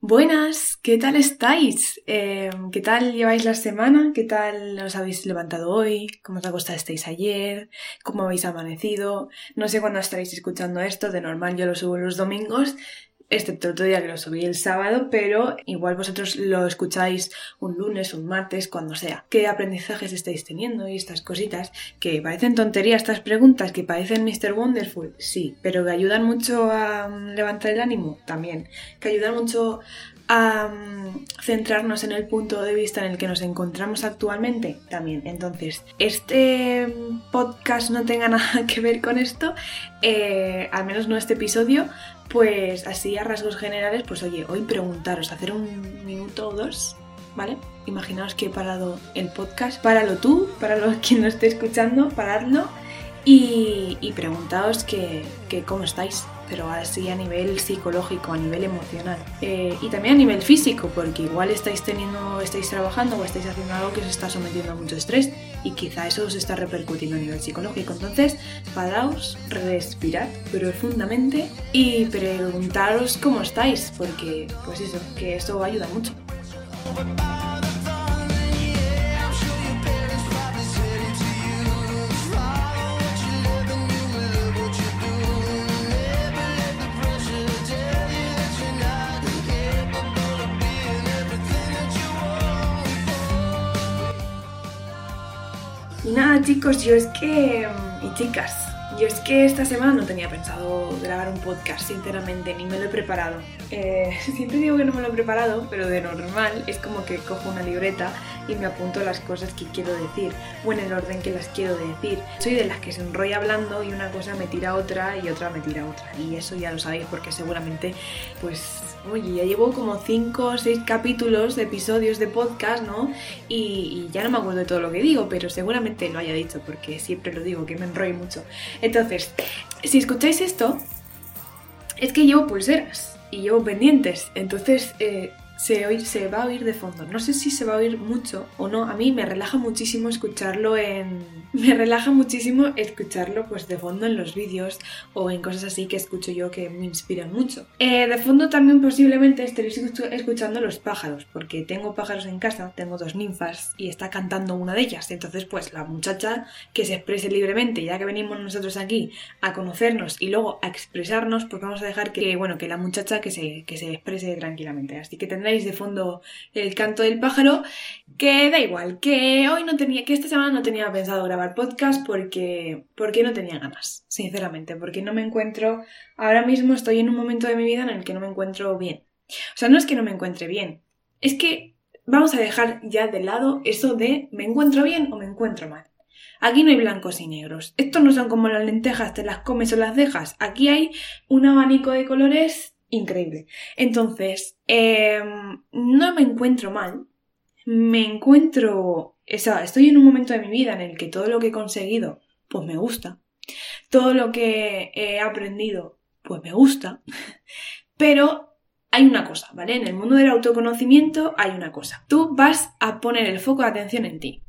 Buenas, ¿qué tal estáis? Eh, ¿Qué tal lleváis la semana? ¿Qué tal os habéis levantado hoy? ¿Cómo os acostasteis ayer? ¿Cómo habéis amanecido? No sé cuándo estaréis escuchando esto, de normal yo lo subo los domingos, excepto otro día que lo subí el sábado, pero igual vosotros lo escucháis un lunes, un martes, cuando sea. ¿Qué aprendizajes estáis teniendo y estas cositas? Que parecen tonterías estas preguntas, que parecen Mr. Wonderful, sí, pero que ayudan mucho a mm, levantar el ánimo, también. Que ayudan mucho a mm, centrarnos en el punto de vista en el que nos encontramos actualmente también. Entonces, este podcast no tenga nada que ver con esto, eh, al menos no este episodio, pues así a rasgos generales, pues oye, hoy preguntaros, hacer un minuto o dos, ¿vale? Imaginaos que he parado el podcast, páralo tú, para los quien lo esté escuchando, paradlo y, y preguntaos que, que cómo estáis, pero así a nivel psicológico, a nivel emocional eh, y también a nivel físico, porque igual estáis teniendo, estáis trabajando o estáis haciendo algo que os está sometiendo a mucho estrés y quizá eso os está repercutiendo a nivel psicológico. Entonces, paraos, respirad profundamente y preguntaros cómo estáis, porque pues eso, que eso ayuda mucho. Chicos, yo es que... y chicas, yo es que esta semana no tenía pensado grabar un podcast, sinceramente, ni me lo he preparado. Eh, siempre digo que no me lo he preparado, pero de normal es como que cojo una libreta y me apunto las cosas que quiero decir, o en el orden que las quiero decir. Soy de las que se enrolla hablando y una cosa me tira a otra y otra me tira a otra. Y eso ya lo sabéis porque seguramente, pues, oye, ya llevo como 5 o 6 capítulos de episodios de podcast, ¿no? Y, y, ya no me acuerdo de todo lo que digo, pero seguramente lo haya dicho porque siempre lo digo, que me enrollo mucho. Entonces, si escucháis esto, es que llevo pulseras y llevo pendientes. Entonces, eh, se, se va a oír de fondo. No sé si se va a oír mucho o no. A mí me relaja muchísimo escucharlo en... Me relaja muchísimo escucharlo pues de fondo en los vídeos o en cosas así que escucho yo que me inspiran mucho. Eh, de fondo también posiblemente estaréis escuchando los pájaros, porque tengo pájaros en casa, tengo dos ninfas y está cantando una de ellas. Entonces pues la muchacha que se exprese libremente, ya que venimos nosotros aquí a conocernos y luego a expresarnos, pues vamos a dejar que, bueno, que la muchacha que se, que se exprese tranquilamente. Así que tendré de fondo el canto del pájaro, que da igual, que hoy no tenía, que esta semana no tenía pensado grabar podcast porque, porque no tenía ganas, sinceramente, porque no me encuentro, ahora mismo estoy en un momento de mi vida en el que no me encuentro bien. O sea, no es que no me encuentre bien, es que vamos a dejar ya de lado eso de me encuentro bien o me encuentro mal. Aquí no hay blancos y negros. Estos no son como las lentejas, te las comes o las dejas. Aquí hay un abanico de colores increíble. Entonces, em, no me encuentro mal, me encuentro, o sea, estoy en un momento de mi vida en el que todo lo que he conseguido, pues me gusta. Todo lo que he aprendido, pues me gusta. Pero hay una cosa, ¿vale? En el mundo del autoconocimiento hay una cosa. Tú vas a poner el foco de atención en ti.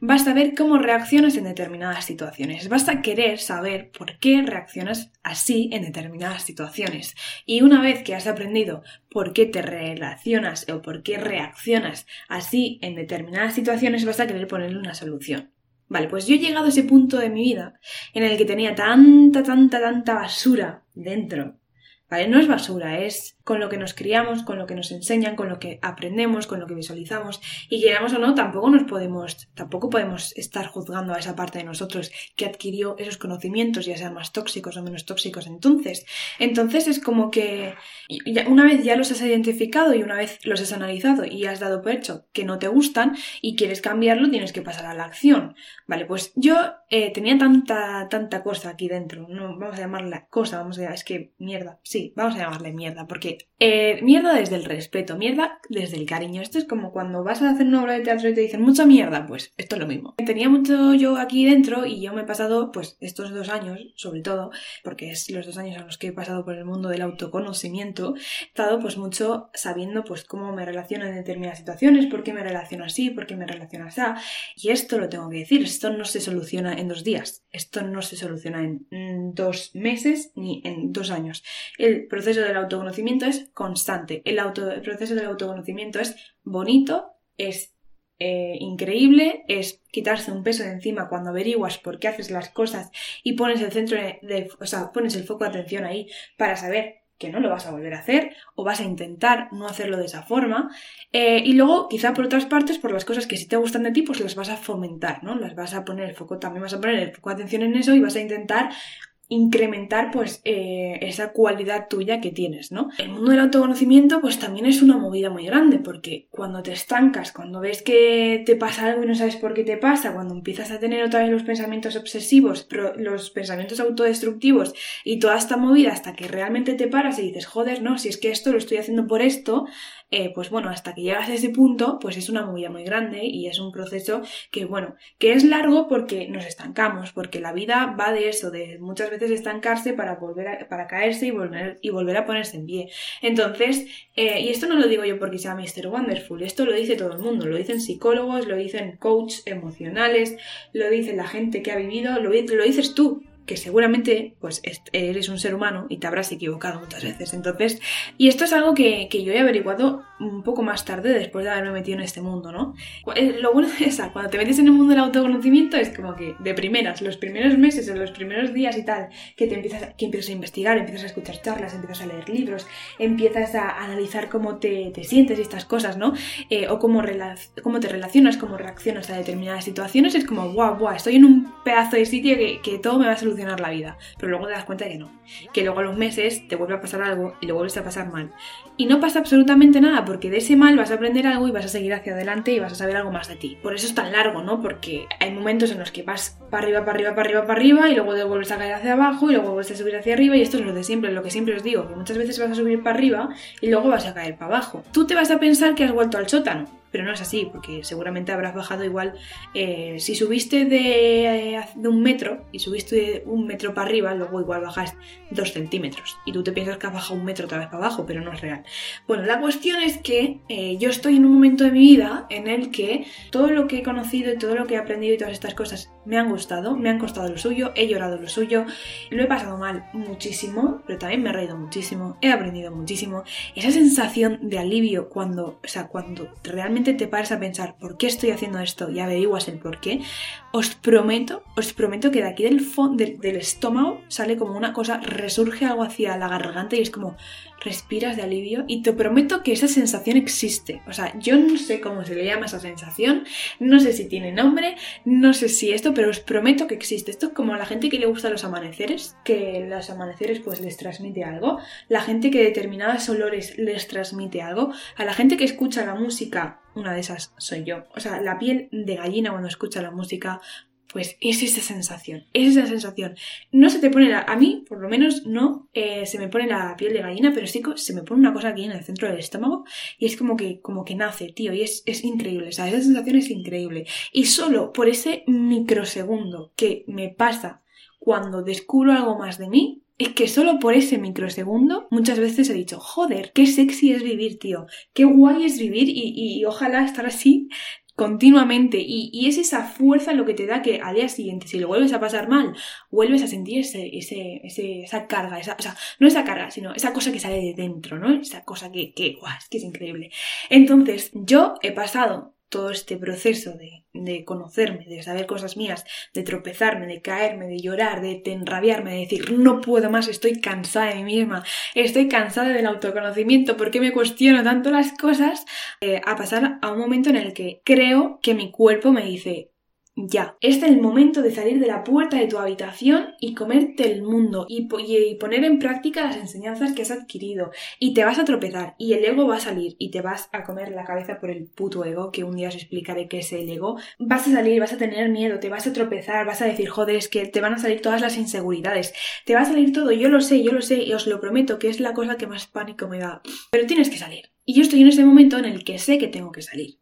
Vas a ver cómo reaccionas en determinadas situaciones. Vas a querer saber por qué reaccionas así en determinadas situaciones. Y una vez que has aprendido por qué te relacionas o por qué reaccionas así en determinadas situaciones, vas a querer ponerle una solución. Vale, pues yo he llegado a ese punto de mi vida en el que tenía tanta, tanta, tanta basura dentro. ¿Vale? No es basura, es con lo que nos criamos, con lo que nos enseñan, con lo que aprendemos, con lo que visualizamos. Y queramos o no, tampoco nos podemos, tampoco podemos estar juzgando a esa parte de nosotros que adquirió esos conocimientos, ya sean más tóxicos o menos tóxicos entonces. Entonces es como que una vez ya los has identificado y una vez los has analizado y has dado por hecho que no te gustan y quieres cambiarlo, tienes que pasar a la acción. Vale, pues yo eh, tenía tanta, tanta cosa aquí dentro, no vamos a llamarla cosa, vamos a es que mierda, sí, vamos a llamarle mierda, porque eh, mierda desde el respeto, mierda desde el cariño. Esto es como cuando vas a hacer una obra de teatro y te dicen mucha mierda, pues esto es lo mismo. Tenía mucho yo aquí dentro y yo me he pasado, pues estos dos años, sobre todo, porque es los dos años en los que he pasado por el mundo del autoconocimiento, autoconocimiento, he estado pues mucho sabiendo pues cómo me relaciono en determinadas situaciones, por qué me relaciono así, por qué me relaciono así. Y esto lo tengo que decir, esto no se soluciona en dos días, esto no se soluciona en mm, dos meses ni en dos años. El proceso del autoconocimiento es constante, el, auto, el proceso del autoconocimiento es bonito, es eh, increíble es quitarse un peso de encima cuando averiguas por qué haces las cosas y pones el centro de, o sea, pones el foco de atención ahí para saber que no lo vas a volver a hacer o vas a intentar no hacerlo de esa forma. Eh, y luego quizá por otras partes por las cosas que sí te gustan de ti pues las vas a fomentar no las vas a poner el foco también vas a poner el foco de atención en eso y vas a intentar incrementar pues eh, esa cualidad tuya que tienes, ¿no? El mundo del autoconocimiento pues también es una movida muy grande porque cuando te estancas, cuando ves que te pasa algo y no sabes por qué te pasa, cuando empiezas a tener otra vez los pensamientos obsesivos, los pensamientos autodestructivos y toda esta movida hasta que realmente te paras y dices, joder, no, si es que esto lo estoy haciendo por esto, eh, pues bueno, hasta que llegas a ese punto, pues es una movida muy grande y es un proceso que, bueno, que es largo porque nos estancamos, porque la vida va de eso, de muchas veces estancarse para volver a, para caerse y volver, y volver a ponerse en pie. Entonces, eh, y esto no lo digo yo porque sea Mr. Wonderful, esto lo dice todo el mundo, lo dicen psicólogos, lo dicen coaches emocionales, lo dice la gente que ha vivido, lo, lo dices tú, que seguramente pues eres un ser humano y te habrás equivocado muchas veces. Entonces, y esto es algo que, yo he averiguado un poco más tarde después de haberme metido en este mundo, ¿no? Eh, lo bueno es que cuando te metes en el mundo del autoconocimiento es como que de primeras, los primeros meses o los primeros días y tal, que te empiezas, que empiezas a investigar, empiezas a escuchar charlas, empiezas a leer libros, empiezas a analizar cómo te, sientes y estas cosas, ¿no? Eh, o cómo, cómo te relacionas, cómo reaccionas a determinadas situaciones, es como, guau, guau, estoy en un pedazo de sitio que, que todo me va a solucionar la vida, pero luego te das cuenta que no, que luego a los meses te vuelve a pasar algo y lo vuelves a pasar mal. Y no pasa absolutamente nada, porque de ese mal vas a aprender algo y vas a seguir hacia adelante y vas a saber algo más de ti. Por eso es tan largo, ¿no? Porque hay momentos en los que vas para arriba, para arriba, para arriba, para arriba y luego te vuelves a caer hacia abajo y luego vuelves a subir hacia arriba y esto es lo de siempre, lo que siempre os digo, que muchas veces vas a subir para arriba y luego vas a caer para abajo. Tú te vas a pensar que has vuelto al sótano, pero no es así, porque seguramente habrás bajado igual. Eh, si subiste de, eh, de, un metro y subiste un metro para arriba, luego igual bajas dos centímetros. Y tú te piensas que has bajado un metro otra vez para abajo, pero no es real. Bueno, la cuestión es que eh, yo estoy en un momento de mi vida en el que todo lo que he conocido y todo lo que he aprendido y todas estas cosas me han gustado, me han costado lo suyo, he llorado lo suyo, lo he pasado mal muchísimo, pero también me he reído muchísimo, he aprendido muchísimo. Esa sensación de alivio cuando, o sea, cuando realmente te pares a pensar por qué estoy haciendo esto y averiguas el por qué, os prometo, os prometo que de aquí del fondo del, estómago sale como una cosa, resurge algo hacia la garganta y es como respiras de alivio y te prometo que esa sensación existe. O sea, yo no sé cómo se le llama esa sensación, no sé si tiene nombre, no sé si esto, pero os prometo que existe. Esto es como a la gente que le gusta los amaneceres, que los amaneceres pues les transmite algo, la gente que determinados olores les transmite algo, a la gente que escucha la música una de esas soy yo. O sea, la piel de gallina cuando escucha la música, pues es esa sensación, es esa sensación. No se te pone la, a mí, por lo menos, no eh, se me pone la piel de gallina, pero sí se me pone una cosa aquí en el centro del estómago y es como que, como que nace, tío, y es, es increíble, o sea, esa sensación es increíble. Y solo por ese microsegundo que me pasa cuando descubro algo más de mí, es que solo por ese microsegundo muchas veces he dicho, joder, qué sexy es vivir, tío, qué guay es vivir y, ojalá estar así continuamente y, es esa fuerza lo que te da que al día siguiente, si lo vuelves a pasar mal, vuelves a sentir ese, ese, esa carga, esa, o sea, no esa carga, sino esa cosa que sale de dentro, ¿no? Esa cosa que, que, guau, es que es increíble. Entonces, yo he pasado todo este proceso de, de, conocerme, de saber cosas mías, de tropezarme, de caerme, de llorar, de, enrabiarme, de decir no puedo más, estoy cansada de mí misma, estoy cansada del autoconocimiento, ¿por qué me cuestiono tanto las cosas? Eh, a pasar a un momento en el que creo que mi cuerpo me dice ya. Este es el momento de salir de la puerta de tu habitación y comerte el mundo y, poner en práctica las enseñanzas que has adquirido. Y te vas a tropezar y el ego va a salir y te vas a comer la cabeza por el puto ego, que un día os explicaré qué es el ego. Vas a salir, vas a tener miedo, te vas a tropezar, vas a decir, joder, es que te van a salir todas las inseguridades. Te va a salir todo, yo lo sé, yo lo sé y os lo prometo que es la cosa que más pánico me da. Pero tienes que salir. Y yo estoy en ese momento en el que sé que tengo que salir.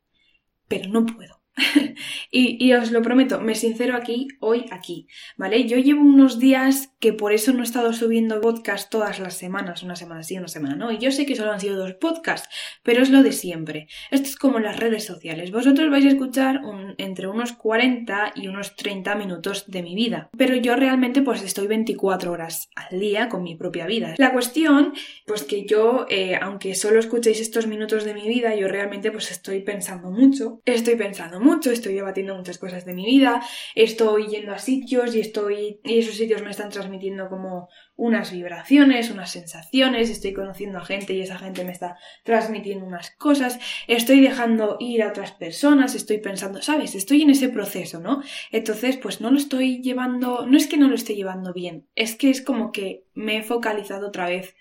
Pero no puedo y, os lo prometo, me sincero aquí, hoy aquí, ¿vale? Yo llevo unos días que por eso no he estado subiendo podcast todas las semanas, una semana sí, una semana no, y yo sé que solo han sido dos podcasts, pero es lo de siempre. Esto es como las redes sociales. Vosotros vais a escuchar entre unos 40 y unos 30 minutos de mi vida, pero yo realmente pues estoy 24 horas al día con mi propia vida. La cuestión, pues que yo, eh, aunque solo escuchéis estos minutos de mi vida, yo realmente pues estoy pensando mucho, estoy pensando mucho, estoy debatiendo muchas cosas de mi vida, estoy yendo a sitios y estoy y esos sitios me están transmitiendo como unas vibraciones, unas sensaciones, estoy conociendo a gente y esa gente me está transmitiendo unas cosas, estoy dejando ir a otras personas, estoy pensando, ¿sabes? Estoy en ese proceso, ¿no? Entonces, pues no lo estoy llevando, no es que no lo esté llevando bien, es que es como que me he focalizado otra vez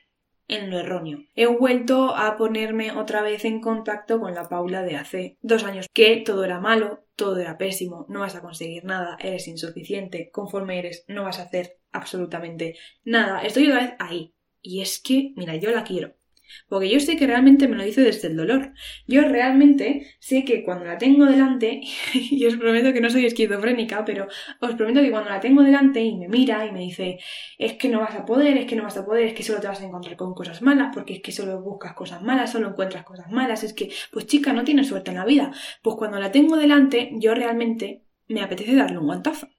en lo erróneo. He vuelto a ponerme otra vez en contacto con la Paula de hace dos años, que todo era malo, todo era pésimo, no vas a conseguir nada, eres insuficiente, conforme eres no vas a hacer absolutamente nada. Estoy otra vez ahí. Y es que, mira, yo la quiero. Porque yo sé que realmente me lo dice desde el dolor. Yo realmente sé que cuando la tengo delante, y os prometo que no soy esquizofrénica, pero os prometo que cuando la tengo delante y me mira y me dice, es que no vas a poder, es que no vas a poder, es que solo te vas a encontrar con cosas malas, porque es que solo buscas cosas malas, solo encuentras cosas malas, es que, pues chica, no tienes suerte en la vida. Pues cuando la tengo delante, yo realmente me apetece darle un guantazo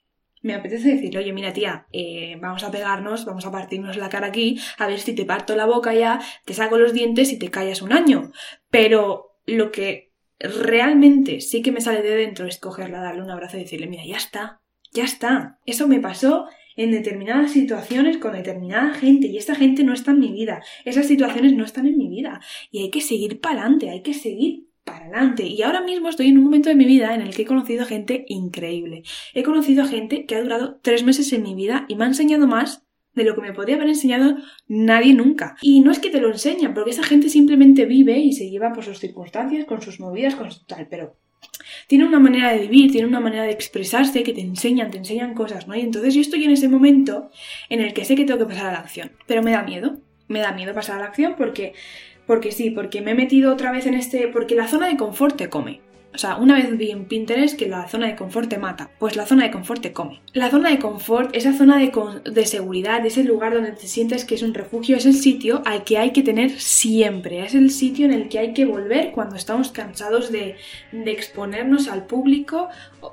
me apetece decirle, oye, mira tía, eh, vamos a pegarnos, vamos a partirnos la cara aquí, a ver si te parto la boca ya, te saco los dientes y te callas un año. Pero lo que realmente sí que me sale de dentro es cogerla, darle un abrazo y decirle, mira, ya está, ya está. Eso me pasó en determinadas situaciones con determinada gente y esta gente no está en mi vida. Esas situaciones no están en mi vida. Y hay que seguir para adelante, hay que seguir para adelante. Y ahora mismo estoy en un momento de mi vida en el que he conocido gente increíble. He conocido gente que ha durado tres meses en mi vida y me ha enseñado más de lo que me podría haber enseñado nadie nunca. Y no es que te lo enseñan, porque esa gente simplemente vive y se lleva por sus circunstancias, con sus movidas, con su tal, pero tiene una manera de vivir, tiene una manera de expresarse que te enseñan, te enseñan cosas, ¿no? Y entonces yo estoy en ese momento en el que sé que tengo que pasar a la acción, pero me da miedo, me da miedo pasar a la acción porque porque sí, porque me he metido otra vez en este... Porque la zona de confort te come. O sea, una vez vi en Pinterest que la zona de confort te mata, pues la zona de confort te come. La zona de confort, esa zona de, de, seguridad, ese lugar donde te sientes que es un refugio, es el sitio al que hay que tener siempre. Es el sitio en el que hay que volver cuando estamos cansados de, de exponernos al público.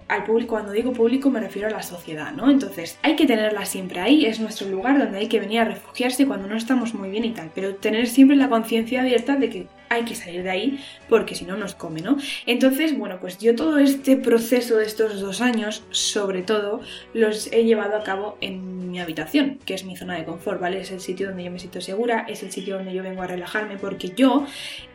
Al público, cuando digo público me refiero a la sociedad, ¿no? Entonces, hay que tenerla siempre ahí, es nuestro lugar donde hay que venir a refugiarse cuando no estamos muy bien y tal. Pero tener siempre la conciencia abierta de que hay que salir de ahí porque si no nos come, ¿no? Entonces, bueno, pues yo todo este proceso de estos dos años, sobre todo, los he llevado a cabo en mi habitación, que es mi zona de confort, ¿vale? Es el sitio donde yo me siento segura, es el sitio donde yo vengo a relajarme, porque yo,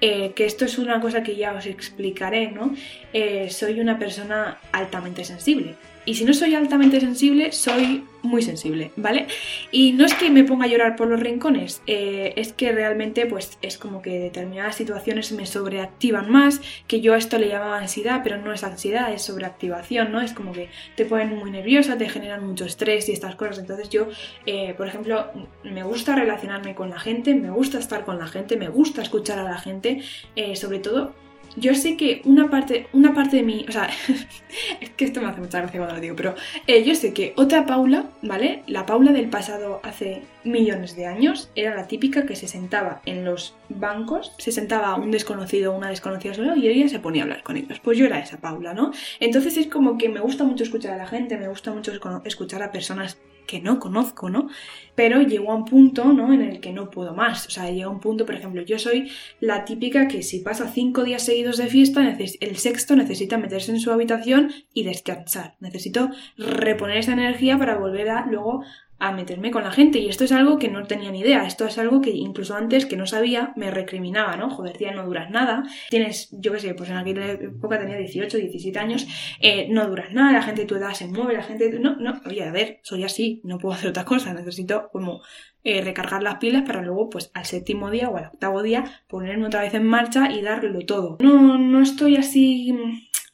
eh, que esto es una cosa que ya os explicaré, ¿no? Eh, soy una persona altamente sensible. Y si no soy altamente sensible, soy muy sensible, ¿vale? Y no es que me ponga a llorar por los rincones, eh, es que realmente pues es como que determinadas situaciones me sobreactivan más, que yo a esto le llamaba ansiedad, pero no es ansiedad, es sobreactivación, ¿no? Es como que te ponen muy nerviosa, te generan mucho estrés y estas cosas. Entonces yo, eh, por ejemplo, me gusta relacionarme con la gente, me gusta estar con la gente, me gusta escuchar a la gente, eh, sobre todo yo sé que una parte, una parte de mí, o sea, es que esto me hace mucha gracia cuando lo digo, pero eh, yo sé que otra Paula, ¿vale? La Paula del pasado hace millones de años era la típica que se sentaba en los bancos, se sentaba un desconocido o una desconocida solo y ella se ponía a hablar con ellos. Pues yo era esa Paula, ¿no? Entonces es como que me gusta mucho escuchar a la gente, me gusta mucho escuchar a personas que no conozco, ¿no? Pero llegó a un punto, ¿no? En el que no puedo más. O sea, llegó a un punto, por ejemplo, yo soy la típica que si pasa cinco días seguidos de fiesta, el sexto necesita meterse en su habitación y descansar. Necesito reponer esa energía para volver a luego a meterme con la gente. Y esto es algo que no tenía ni idea. Esto es algo que incluso antes que no sabía me recriminaba, ¿no? Joder, tía, no duras nada. Tienes, yo qué sé, pues en aquella época tenía 18, 17 años. Eh, no duras nada, la gente de tu edad se mueve, la gente... No, no, oye, a ver, soy así, no puedo hacer otras cosas. Necesito como eh, recargar las pilas para luego, pues al séptimo día o al octavo día, ponerme otra vez en marcha y darlo todo. No, no estoy así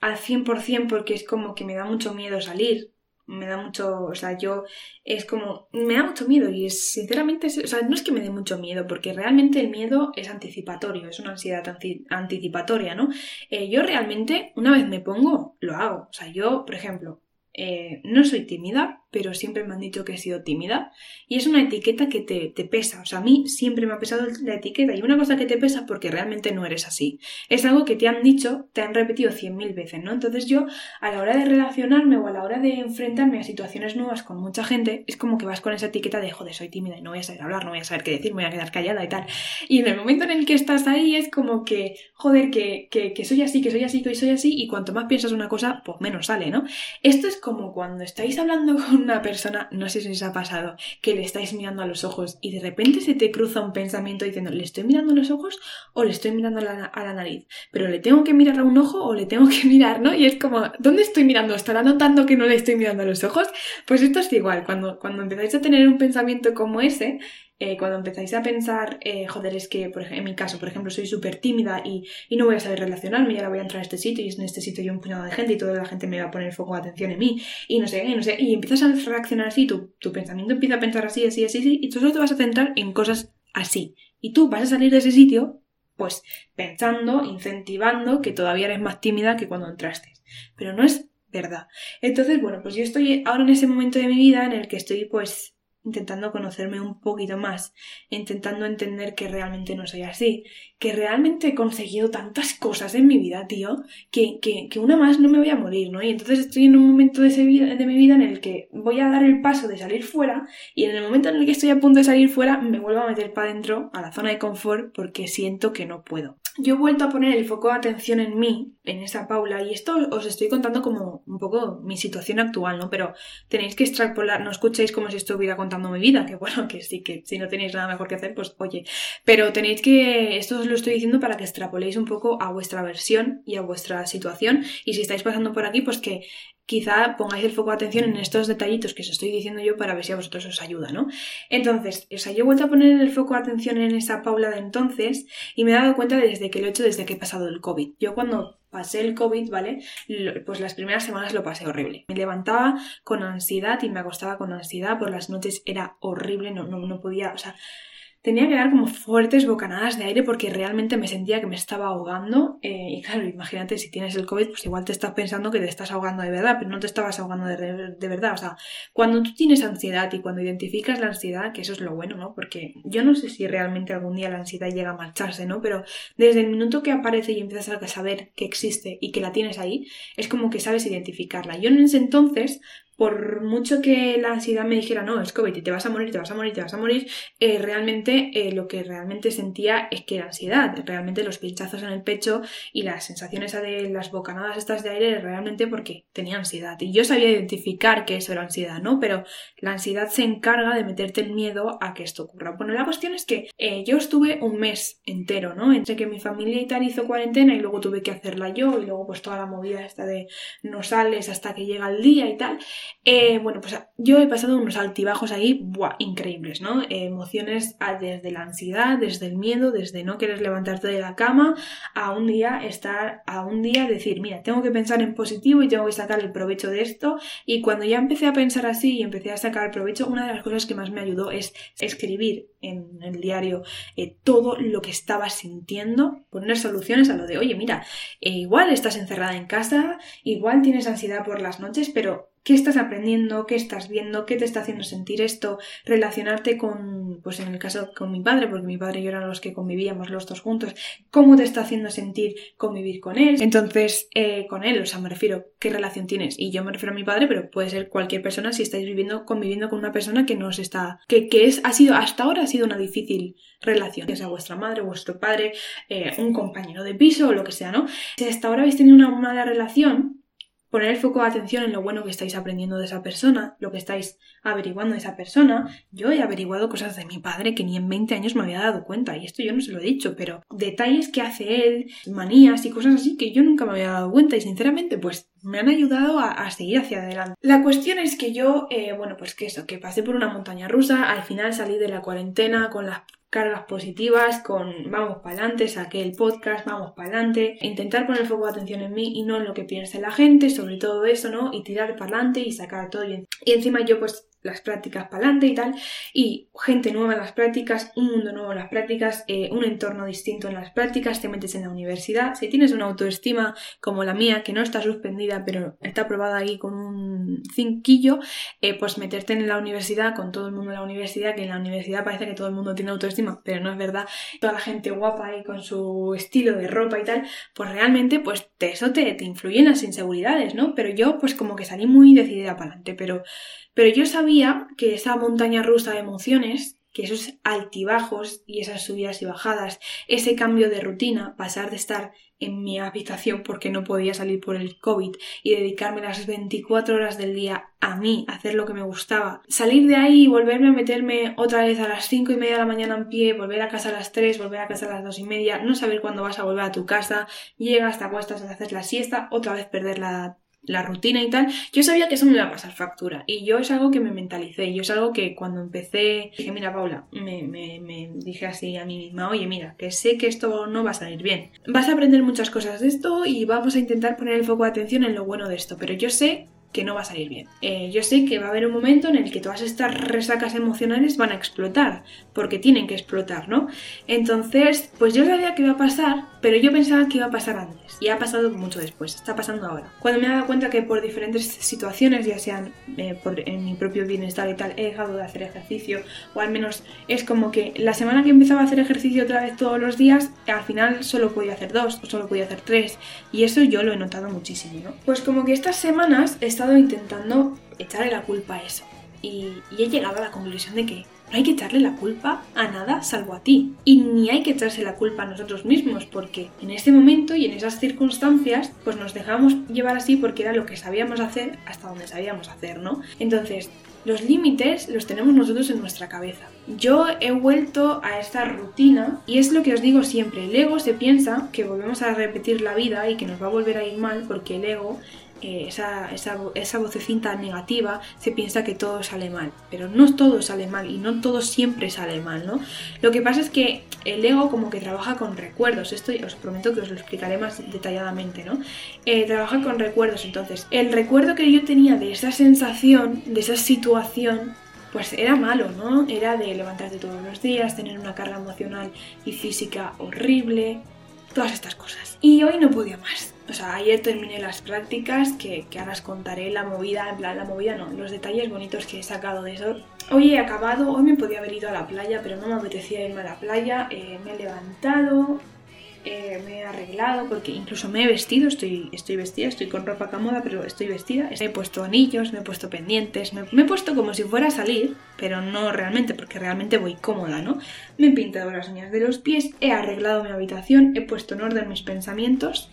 al 100% porque es como que me da mucho miedo salir me da mucho, o sea, yo es como, me da mucho miedo y es, sinceramente, o sea, no es que me dé mucho miedo, porque realmente el miedo es anticipatorio, es una ansiedad anticipatoria, ¿no? Eh, yo realmente, una vez me pongo, lo hago, o sea, yo, por ejemplo, eh, no soy tímida, pero siempre me han dicho que he sido tímida. Y es una etiqueta que te, te, pesa. O sea, a mí siempre me ha pesado la etiqueta. Y una cosa que te pesa porque realmente no eres así. Es algo que te han dicho, te han repetido cien mil veces, ¿no? Entonces yo, a la hora de relacionarme o a la hora de enfrentarme a situaciones nuevas con mucha gente, es como que vas con esa etiqueta de, joder, soy tímida y no voy a saber hablar, no voy a saber qué decir, me voy a quedar callada y tal. Y en el momento en el que estás ahí es como que, joder, que, que, que soy así, que soy así, que soy así. Y cuanto más piensas una cosa, pues menos sale, ¿no? Esto es como cuando estáis hablando con una persona, no sé si os ha pasado, que le estáis mirando a los ojos y de repente se te cruza un pensamiento diciendo, ¿le estoy mirando a los ojos o le estoy mirando a la, a la nariz? Pero le tengo que mirar a un ojo o le tengo que mirar, ¿no? Y es como, ¿dónde estoy mirando? ¿Estará notando que no le estoy mirando a los ojos? Pues esto es igual, cuando, cuando empezáis a tener un pensamiento como ese, eh, cuando empezáis a pensar, eh, joder, es que por en mi caso, por ejemplo, soy súper tímida y, y, no voy a saber relacionarme y ahora voy a entrar a este sitio y en este sitio hay un puñado de gente y toda la gente me va a poner foco de atención en mí y no sé, y no sé, y empiezas a reaccionar así, tu, tu pensamiento empieza a pensar así, así, así, así, y tú solo te vas a centrar en cosas así. Y tú vas a salir de ese sitio, pues pensando, incentivando que todavía eres más tímida que cuando entraste. Pero no es verdad. Entonces, bueno, pues yo estoy ahora en ese momento de mi vida en el que estoy pues intentando conocerme un poquito más, intentando entender que realmente no soy así, que realmente he conseguido tantas cosas en mi vida, tío, que, que, una más no me voy a morir, ¿no? Y entonces estoy en un momento de mi vida en el que voy a dar el paso de salir fuera y en el momento en el que estoy a punto de salir fuera me vuelvo a meter para adentro, a la zona de confort, porque siento que no puedo. Yo he vuelto a poner el foco de atención en mí, en esa Paula, y esto os estoy contando como un poco mi situación actual, ¿no? Pero tenéis que extrapolar, no escuchéis como si estuviera contando mi vida, que bueno, que sí, que si no tenéis nada mejor que hacer, pues oye, pero tenéis que, esto os lo estoy diciendo para que extrapoléis un poco a vuestra versión y a vuestra situación, y si estáis pasando por aquí, pues que quizá pongáis el foco de atención en estos detallitos que os estoy diciendo yo para ver si a vosotros os ayuda, ¿no? Entonces, o sea, yo he vuelto a poner el foco de atención en esa Paula de entonces y me he dado cuenta desde que lo he hecho desde que he pasado el COVID. Yo cuando pasé el COVID, ¿vale? Pues las primeras semanas lo pasé horrible. Me levantaba con ansiedad y me acostaba con ansiedad. Por las noches era horrible, no, no, no podía, o sea, tenía que dar como fuertes bocanadas de aire porque realmente me sentía que me estaba ahogando. Eh, y claro, imagínate si tienes el COVID, pues igual te estás pensando que te estás ahogando de verdad, pero no te estabas ahogando de, de, verdad. O sea, cuando tú tienes ansiedad y cuando identificas la ansiedad, que eso es lo bueno, ¿no? Porque yo no sé si realmente algún día la ansiedad llega a marcharse, ¿no? Pero desde el minuto que aparece y empiezas a saber que existe y que la tienes ahí, es como que sabes identificarla. Yo en ese entonces por mucho que la ansiedad me dijera, no, es COVID te vas a morir, te vas a morir, te vas a morir, eh, realmente eh, lo que realmente sentía es que era ansiedad. Realmente los pinchazos en el pecho y las sensaciones de las bocanadas estas de aire realmente porque tenía ansiedad. Y yo sabía identificar que eso era ansiedad, ¿no? Pero la ansiedad se encarga de meterte el miedo a que esto ocurra. Bueno, la cuestión es que eh, yo estuve un mes entero, ¿no? Entre que mi familia y tal hizo cuarentena y luego tuve que hacerla yo y luego pues toda la movida esta de no sales hasta que llega el día y tal. Eh, bueno, pues yo he pasado unos altibajos ahí, increíbles, ¿no? Eh, emociones desde la ansiedad, desde el miedo, desde no querer levantarte de la cama, a un día estar, a un día decir, mira, tengo que pensar en positivo y tengo que sacar el provecho de esto. Y cuando ya empecé a pensar así y empecé a sacar provecho, una de las cosas que más me ayudó es escribir en el diario eh, todo lo que estaba sintiendo, poner soluciones a lo de, oye, mira, igual estás encerrada en casa, igual tienes ansiedad por las noches, pero qué estás aprendiendo, qué estás viendo, qué te está haciendo sentir esto, relacionarte con, pues en el caso con mi padre, porque mi padre y yo eran los que convivíamos los dos juntos, cómo te está haciendo sentir convivir con él. Entonces, eh, con él, o sea, me refiero, ¿qué relación tienes? Y yo me refiero a mi padre, pero puede ser cualquier persona si estáis viviendo, conviviendo con una persona que no os está, que, que es, ha sido, hasta ahora ha sido una difícil relación, ya sea vuestra madre, vuestro padre, eh, un compañero de piso o lo que sea, ¿no? Si hasta ahora habéis tenido una mala relación, poner el foco de atención en lo bueno que estáis aprendiendo de esa persona, lo que estáis averiguando de esa persona. Yo he averiguado cosas de mi padre que ni en 20 años me había dado cuenta, y esto yo no se lo he dicho, pero detalles que hace él, manías y cosas así que yo nunca me había dado cuenta, y sinceramente, pues me han ayudado a, seguir hacia adelante. La cuestión es que yo, eh, bueno, pues que eso, que pasé por una montaña rusa, al final salí de la cuarentena con las cargas positivas, con vamos para adelante, saqué el podcast, vamos para adelante, intentar poner el foco de atención en mí y no en lo que piense la gente, sobre todo eso, ¿no? Y tirar para adelante y sacar todo bien. Y encima yo pues las prácticas para adelante y tal, y gente nueva en las prácticas, un mundo nuevo en las prácticas, eh, un entorno distinto en las prácticas, te metes en la universidad, si tienes una autoestima como la mía, que no está suspendida, pero está aprobada ahí con un cinquillo, eh, pues meterte en la universidad con todo el mundo en la universidad, que en la universidad parece que todo el mundo tiene autoestima, pero no es verdad, toda la gente guapa ahí con su estilo de ropa y tal, pues realmente pues eso te, te influye en las inseguridades, ¿no? Pero yo pues como que salí muy decidida para adelante, pero pero yo sabía que esa montaña rusa de emociones, que esos altibajos y esas subidas y bajadas, ese cambio de rutina, pasar de estar en mi habitación porque no podía salir por el COVID y dedicarme las 24 horas del día a mí, a hacer lo que me gustaba. Salir de ahí y volverme a meterme otra vez a las 5 y media de la mañana en pie, volver a casa a las 3, volver a casa a las 2 y media, no saber cuándo vas a volver a tu casa, llegas, te acuestas a hacer la siesta, otra vez perder la la rutina y tal, yo sabía que eso me iba a pasar factura. Y yo es algo que me mentalicé. Yo es algo que cuando empecé dije, mira, Paula, me, me, me, dije así a mí misma, oye, mira, que sé que esto no va a salir bien. Vas a aprender muchas cosas de esto y vamos a intentar poner el foco de atención en lo bueno de esto. Pero yo sé que no va a salir bien. Eh, yo sé que va a haber un momento en el que todas estas resacas emocionales van a explotar, porque tienen que explotar, ¿no? Entonces, pues yo sabía que iba a pasar, pero yo pensaba que iba a pasar antes, y ha pasado mucho después, está pasando ahora. Cuando me he dado cuenta que por diferentes situaciones, ya sean eh, por, en mi propio bienestar y tal, he dejado de hacer ejercicio, o al menos es como que la semana que empezaba a hacer ejercicio otra vez todos los días, al final solo podía hacer dos, o solo podía hacer tres, y eso yo lo he notado muchísimo, ¿no? Pues como que estas semanas he intentando echarle la culpa a eso. Y, he llegado a la conclusión de que no hay que echarle la culpa a nada salvo a ti. Y ni hay que echarse la culpa a nosotros mismos, porque en este momento y en esas circunstancias, pues nos dejamos llevar así porque era lo que sabíamos hacer hasta donde sabíamos hacer, ¿no? Entonces, los límites los tenemos nosotros en nuestra cabeza. Yo he vuelto a esta rutina y es lo que os digo siempre, el ego se piensa que volvemos a repetir la vida y que nos va a volver a ir mal porque el ego esa, esa, esa, vocecita negativa se piensa que todo sale mal, pero no todo sale mal y no todo siempre sale mal, ¿no? Lo que pasa es que el ego como que trabaja con recuerdos, esto os prometo que os lo explicaré más detalladamente, ¿no? Eh, trabaja con recuerdos, entonces, el recuerdo que yo tenía de esa sensación, de esa situación, pues era malo, ¿no? Era de levantarte todos los días, tener una carga emocional y física horrible, todas estas cosas. Y hoy no podía más. O sea, ayer terminé las prácticas, que, ahora os contaré la movida, en plan, la movida no, los detalles bonitos que he sacado de eso. Hoy he acabado, hoy me podía haber ido a la playa, pero no me apetecía irme a la playa. Eh, me he levantado, eh, me he arreglado, porque incluso me he vestido, estoy, estoy vestida, estoy con ropa cómoda, pero estoy vestida. Me he puesto anillos, me he puesto pendientes, me, he puesto como si fuera a salir, pero no realmente, porque realmente voy cómoda, ¿no? Me he pintado las uñas de los pies, he arreglado mi habitación, he puesto en orden mis pensamientos.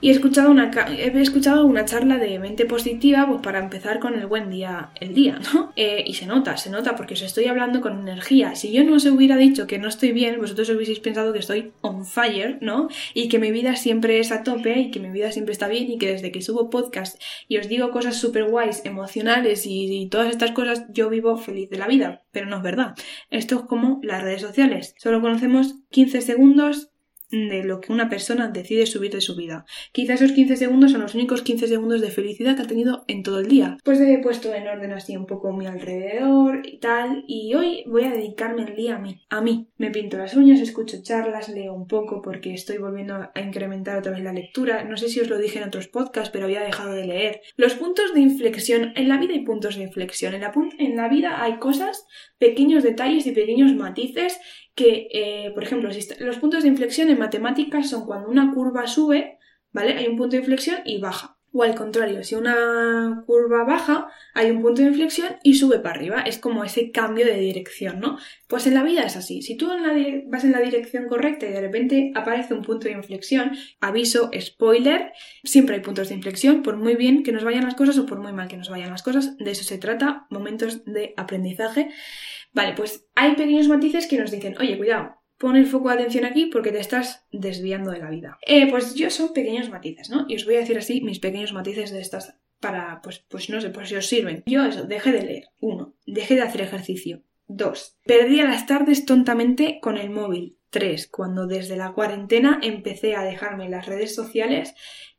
Y he escuchado una, he escuchado una charla de mente positiva pues para empezar con el buen día, el día, ¿no? Eh, y se nota, se nota porque os estoy hablando con energía. Si yo no os hubiera dicho que no estoy bien, vosotros hubieseis pensado que estoy on fire, ¿no? Y que mi vida siempre es a tope y que mi vida siempre está bien y que desde que subo podcast y os digo cosas súper guays, emocionales y todas estas cosas, yo vivo feliz de la vida. Pero no es verdad. Esto es como las redes sociales. Solo conocemos 15 segundos de lo que una persona decide subir de su vida. Quizá esos 15 segundos son los únicos 15 segundos de felicidad que ha tenido en todo el día. Pues he puesto en orden así un poco mi alrededor y tal, y hoy voy a dedicarme el día a mí. A mí. Me pinto las uñas, escucho charlas, leo un poco porque estoy volviendo a incrementar otra vez la lectura. No sé si os lo dije en otros podcasts, pero había dejado de leer. Los puntos de inflexión. En la vida hay puntos de inflexión. En la, en la vida hay cosas, pequeños detalles y pequeños matices que, eh, por ejemplo, los puntos de inflexión en matemáticas son cuando una curva sube, ¿vale? Hay un punto de inflexión y baja. O al contrario, si una curva baja, hay un punto de inflexión y sube para arriba. Es como ese cambio de dirección, ¿no? Pues en la vida es así. Si tú vas en la dirección correcta y de repente aparece un punto de inflexión, aviso, spoiler, siempre hay puntos de inflexión, por muy bien que nos vayan las cosas o por muy mal que nos vayan las cosas. De eso se trata, momentos de aprendizaje. Vale, pues hay pequeños matices que nos dicen, oye, cuidado, pon el foco de atención aquí porque te estás desviando de la vida. Eh, pues yo son pequeños matices, ¿no? Y os voy a decir así mis pequeños matices de estas para, pues, pues no sé, por si os sirven. Yo eso, dejé de leer. Uno, dejé de hacer ejercicio. Dos, perdí a las tardes tontamente con el móvil. Tres, cuando desde la cuarentena empecé a dejarme las redes sociales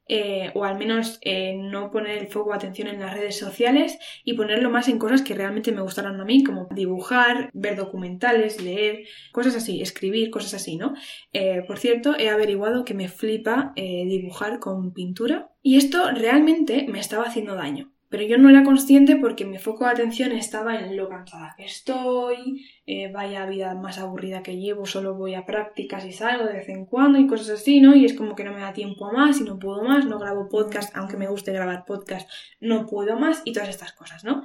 eh, o al menos eh, no poner el foco atención en las redes sociales y ponerlo más en cosas que realmente me gustaran a mí, como dibujar, ver documentales, leer, cosas así, escribir, cosas así, ¿no? Eh, por cierto, he averiguado que me flipa dibujar con pintura y esto realmente me estaba haciendo daño. Pero yo no era consciente porque mi foco de atención estaba en lo cansada que estoy, eh, vaya vida más aburrida que llevo, solo voy a prácticas y salgo de vez en cuando y cosas así, ¿no? Y es como que no me da tiempo a más y no puedo más, no grabo podcast, aunque me guste grabar podcast, no puedo más y todas estas cosas, ¿no?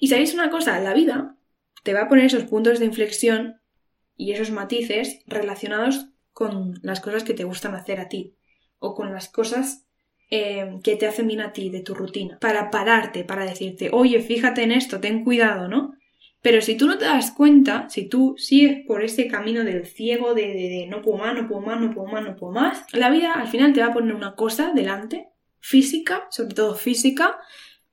Y sabéis una cosa, la vida te va a poner esos puntos de inflexión y esos matices relacionados con las cosas que te gustan hacer a ti o con las cosas Em, que te hacen bien a ti, de tu rutina, para pararte, para decirte, oye, fíjate en esto, ten cuidado, ¿no? Pero si tú no te das cuenta, si tú sigues por ese camino del ciego, de, no puedo más, no puedo más, no puedo más, no puedo más, la vida al final te va a poner una cosa delante, física, sobre todo física,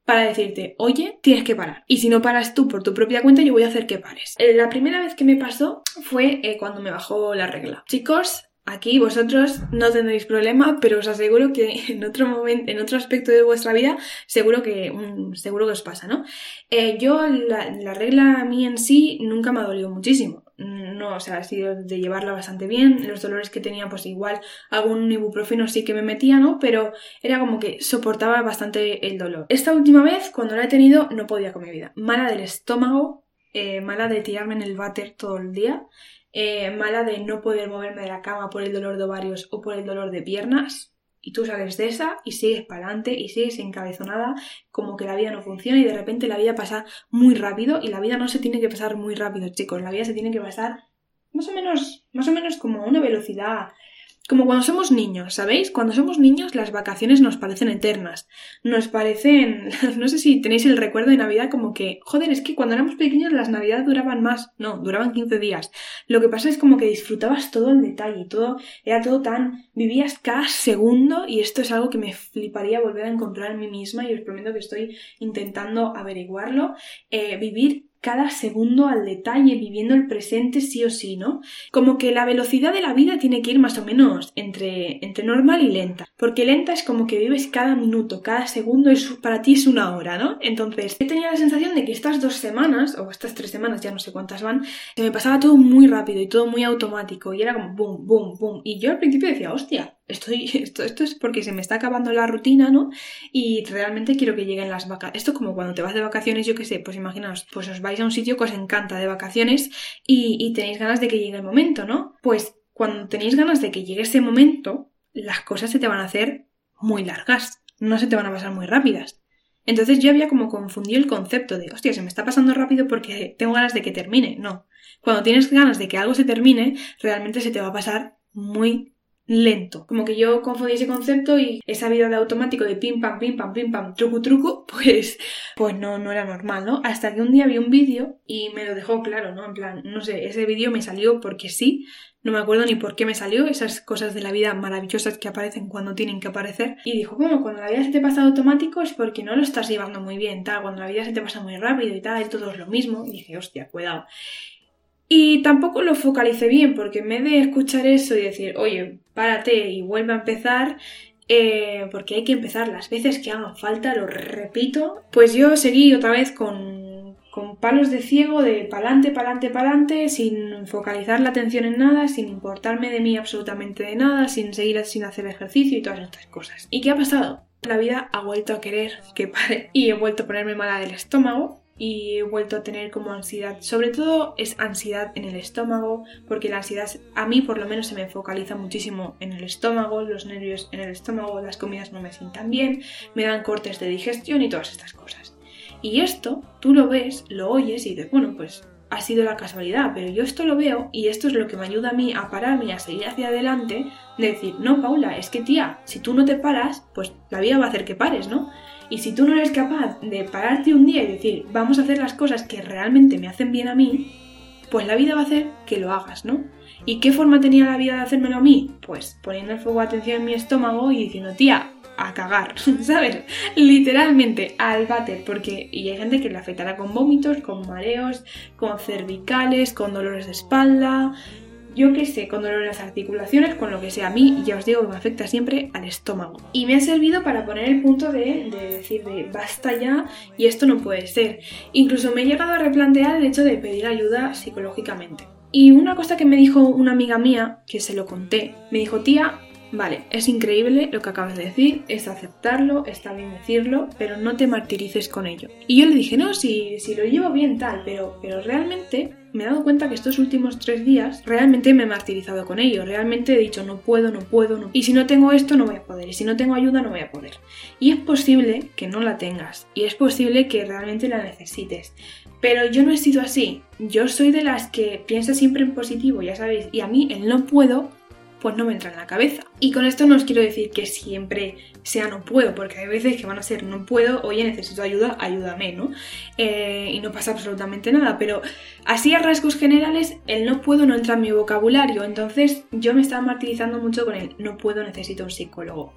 para decirte, oye, tienes que parar. Y si no paras tú por tu propia cuenta, yo voy a hacer que pares. Eh, la primera vez que me pasó fue eh, cuando me bajó la regla. Chicos, Aquí vosotros no tendréis problema, pero os aseguro que en otro momento, en otro aspecto de vuestra vida, seguro que, mm, seguro que os pasa, ¿no? Eh, yo, la, regla a mí en sí nunca me ha dolido muchísimo. No, o sea, ha sido de llevarla bastante bien. Los dolores que tenía, pues igual algún ibuprofeno sí que me metía, ¿no? Pero era como que soportaba bastante el dolor. Esta última vez, cuando la he tenido, no podía con mi vida. Mala del estómago, eh, mala de tirarme en el váter todo el día eh, mala de no poder moverme de la cama por el dolor de ovarios o por el dolor de piernas, y tú sales de esa y sigues para adelante y sigues encabezonada como que la vida no funciona y de repente la vida pasa muy rápido y la vida no se tiene que pasar muy rápido, chicos, la vida se tiene que pasar más o menos, más o menos como a una velocidad como cuando somos niños, ¿sabéis? Cuando somos niños las vacaciones nos parecen eternas. Nos parecen... No sé si tenéis el recuerdo de Navidad como que, joder, es que cuando éramos pequeños las Navidades duraban más. No, duraban 15 días. Lo que pasa es como que disfrutabas todo el detalle, todo era todo tan... Vivías cada segundo y esto es algo que me fliparía volver a encontrar en mí misma y os prometo que estoy intentando averiguarlo. Eh, vivir cada segundo al detalle, viviendo el presente sí o sí, ¿no? Como que la velocidad de la vida tiene que ir más o menos entre, entre normal y lenta. Porque lenta es como que vives cada minuto, cada segundo es, para ti es una hora, ¿no? Entonces, he tenido la sensación de que estas dos semanas, o estas tres semanas, ya no sé cuántas van, se me pasaba todo muy rápido y todo muy automático. Y era como boom, boom, boom. Y yo al principio decía, hostia, estoy, esto, es porque se me está acabando la rutina, ¿no? Y realmente quiero que lleguen las vacaciones. Esto como cuando te vas de vacaciones, yo qué sé, pues imaginaos, pues os vais a un sitio que os encanta de vacaciones y, y tenéis ganas de que llegue el momento, ¿no? Pues cuando tenéis ganas de que llegue ese momento, las cosas se te van a hacer muy largas, no se te van a pasar muy rápidas. Entonces yo había como confundido el concepto de, hostia, se me está pasando rápido porque tengo ganas de que termine. No. Cuando tienes ganas de que algo se termine, realmente se te va a pasar muy lento. Como que yo confundí ese concepto y esa vida de automático de pim pam, pim pam, pim pam, truco truco, pues, pues no, no era normal, ¿no? Hasta que un día vi un vídeo y me lo dejó claro, ¿no? En plan, no sé, ese vídeo me salió porque sí, no me acuerdo ni por qué me salió, esas cosas de la vida maravillosas que aparecen cuando tienen que aparecer. Y dijo, bueno, cuando la vida se te pasa automático es porque no lo estás llevando muy bien, tal, cuando la vida se te pasa muy rápido y tal, y todo es lo mismo. Y dije, hostia, cuidado. Y tampoco lo focalicé bien, porque en vez de escuchar eso y decir, oye, párate y vuelve a empezar, eh, porque hay que empezar las veces que hagan falta, lo repito, pues yo seguí otra vez con, con palos de ciego, de pa'lante, pa'lante, pa'lante, sin focalizar la atención en nada, sin importarme de mí absolutamente de nada, sin seguir sin hacer ejercicio y todas estas cosas. ¿Y qué ha pasado? La vida ha vuelto a querer que pare y he vuelto a ponerme mala del estómago y he vuelto a tener como ansiedad. Sobre todo es ansiedad en el estómago, porque la ansiedad a mí por lo menos se me focaliza muchísimo en el estómago, los nervios en el estómago, las comidas no me sientan bien, me dan cortes de digestión y todas estas cosas. Y esto tú lo ves, lo oyes y dices, bueno, pues ha sido la casualidad, pero yo esto lo veo y esto es lo que me ayuda a mí a pararme y a seguir hacia adelante, de decir, no, Paula, es que tía, si tú no te paras, pues la vida va a hacer que pares, ¿no? Y si tú no eres capaz de pararte un día y decir, vamos a hacer las cosas que realmente me hacen bien a mí, pues la vida va a hacer que lo hagas, ¿no? ¿Y qué forma tenía la vida de hacérmelo a mí? Pues poniendo el fuego de atención en mi estómago y diciendo, tía, a cagar, ¿sabes? Literalmente al váter, porque y hay gente que le afectará con vómitos, con mareos, con cervicales, con dolores de espalda, yo qué sé, con dolor en las articulaciones, con lo que sea. A mí, ya os digo me afecta siempre al estómago. Y me ha servido para poner el punto de, de, decir de basta ya y esto no puede ser. Incluso me he llegado a replantear el hecho de pedir ayuda psicológicamente. Y una cosa que me dijo una amiga mía, que se lo conté, me dijo, tía, Vale, es increíble lo que acabas de decir, es aceptarlo, está bien decirlo, pero no te martirices con ello. Y yo le dije, no, si, si lo llevo bien tal, pero, pero realmente me he dado cuenta que estos últimos tres días realmente me he martirizado con ello, realmente he dicho no puedo, no puedo, no. Y si no tengo esto no voy a poder, y si no tengo ayuda no voy a poder. Y es posible que no la tengas, y es posible que realmente la necesites. Pero yo no he sido así, yo soy de las que piensa siempre en positivo, ya sabéis, y a mí el no puedo pues no me entra en la cabeza. Y con esto no os quiero decir que siempre sea no puedo, porque hay veces que van a ser no puedo, oye, necesito ayuda, ayúdame, ¿no? Eh, y no pasa absolutamente nada, pero así a rasgos generales, el no puedo no entra en mi vocabulario, entonces yo me estaba martirizando mucho con el no puedo, necesito un psicólogo.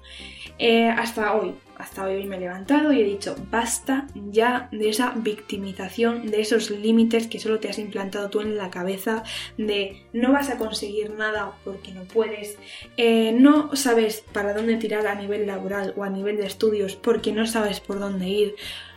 Eh, hasta hoy, hasta hoy me he levantado y he dicho, basta ya de esa victimización, de esos límites que solo te has implantado tú en la cabeza, de no vas a conseguir nada porque no puedes, eh, no sabes para dónde tirar a nivel laboral o a nivel de estudios porque no sabes por dónde ir.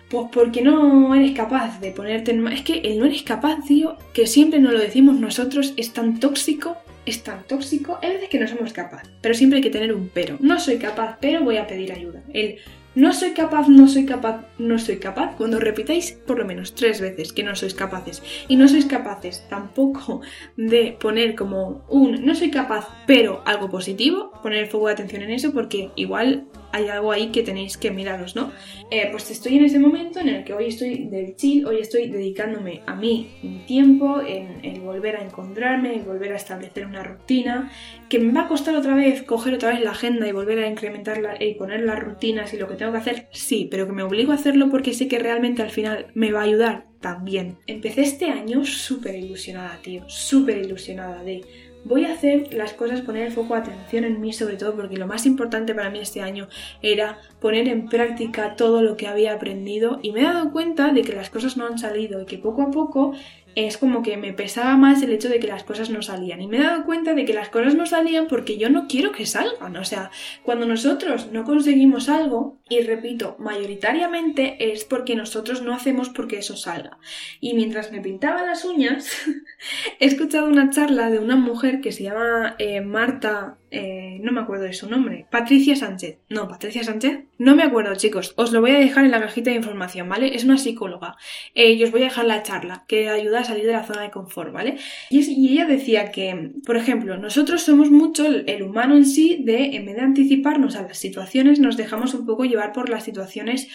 Pues porque no eres capaz de ponerte en... Es que el no eres capaz, tío, que siempre nos lo decimos nosotros, es tan tóxico es tan tóxico, hay veces que no somos capaces, pero siempre hay que tener un pero. No soy capaz, pero voy a pedir ayuda. El no soy capaz, no soy capaz, no soy capaz, cuando repitáis por lo menos tres veces que no sois capaces. Y no sois capaces tampoco de poner como un no soy capaz, pero algo positivo, poner el foco de atención en eso porque igual hay algo ahí que tenéis que miraros, ¿no? Eh, pues estoy en ese momento en el que hoy estoy del chill, hoy estoy dedicándome a mí mi tiempo, en, volver a encontrarme, en volver a establecer una rutina, que me va a costar otra vez coger otra vez la agenda y volver a incrementarla y poner las rutinas y lo que tengo que hacer, sí, pero que me obligo a hacerlo porque sé que realmente al final me va a ayudar también. Empecé este año súper ilusionada, tío, súper ilusionada de voy a hacer las cosas, poner el foco de atención en mí sobre todo, porque lo más importante para mí este año era poner en práctica todo lo que había aprendido y me he dado cuenta de que las cosas no han salido y que poco a poco es como que me pesaba más el hecho de que las cosas no salían. Y me he dado cuenta de que las cosas no salían porque yo no quiero que salgan. O sea, cuando nosotros no conseguimos algo, y repito, mayoritariamente es porque nosotros no hacemos porque eso salga. Y mientras me pintaba las uñas, he escuchado una charla de una mujer que se llama eh, Marta eh, no me acuerdo de su nombre, Patricia Sánchez. No, Patricia Sánchez. No me acuerdo, chicos. Os lo voy a dejar en la cajita de información, ¿vale? Es una psicóloga. Eh, y os voy a dejar la charla, que ayuda a salir de la zona de confort, ¿vale? Y, ella decía que, por ejemplo, nosotros somos mucho el, humano en sí de, en vez de anticiparnos a las situaciones, nos dejamos un poco llevar por las situaciones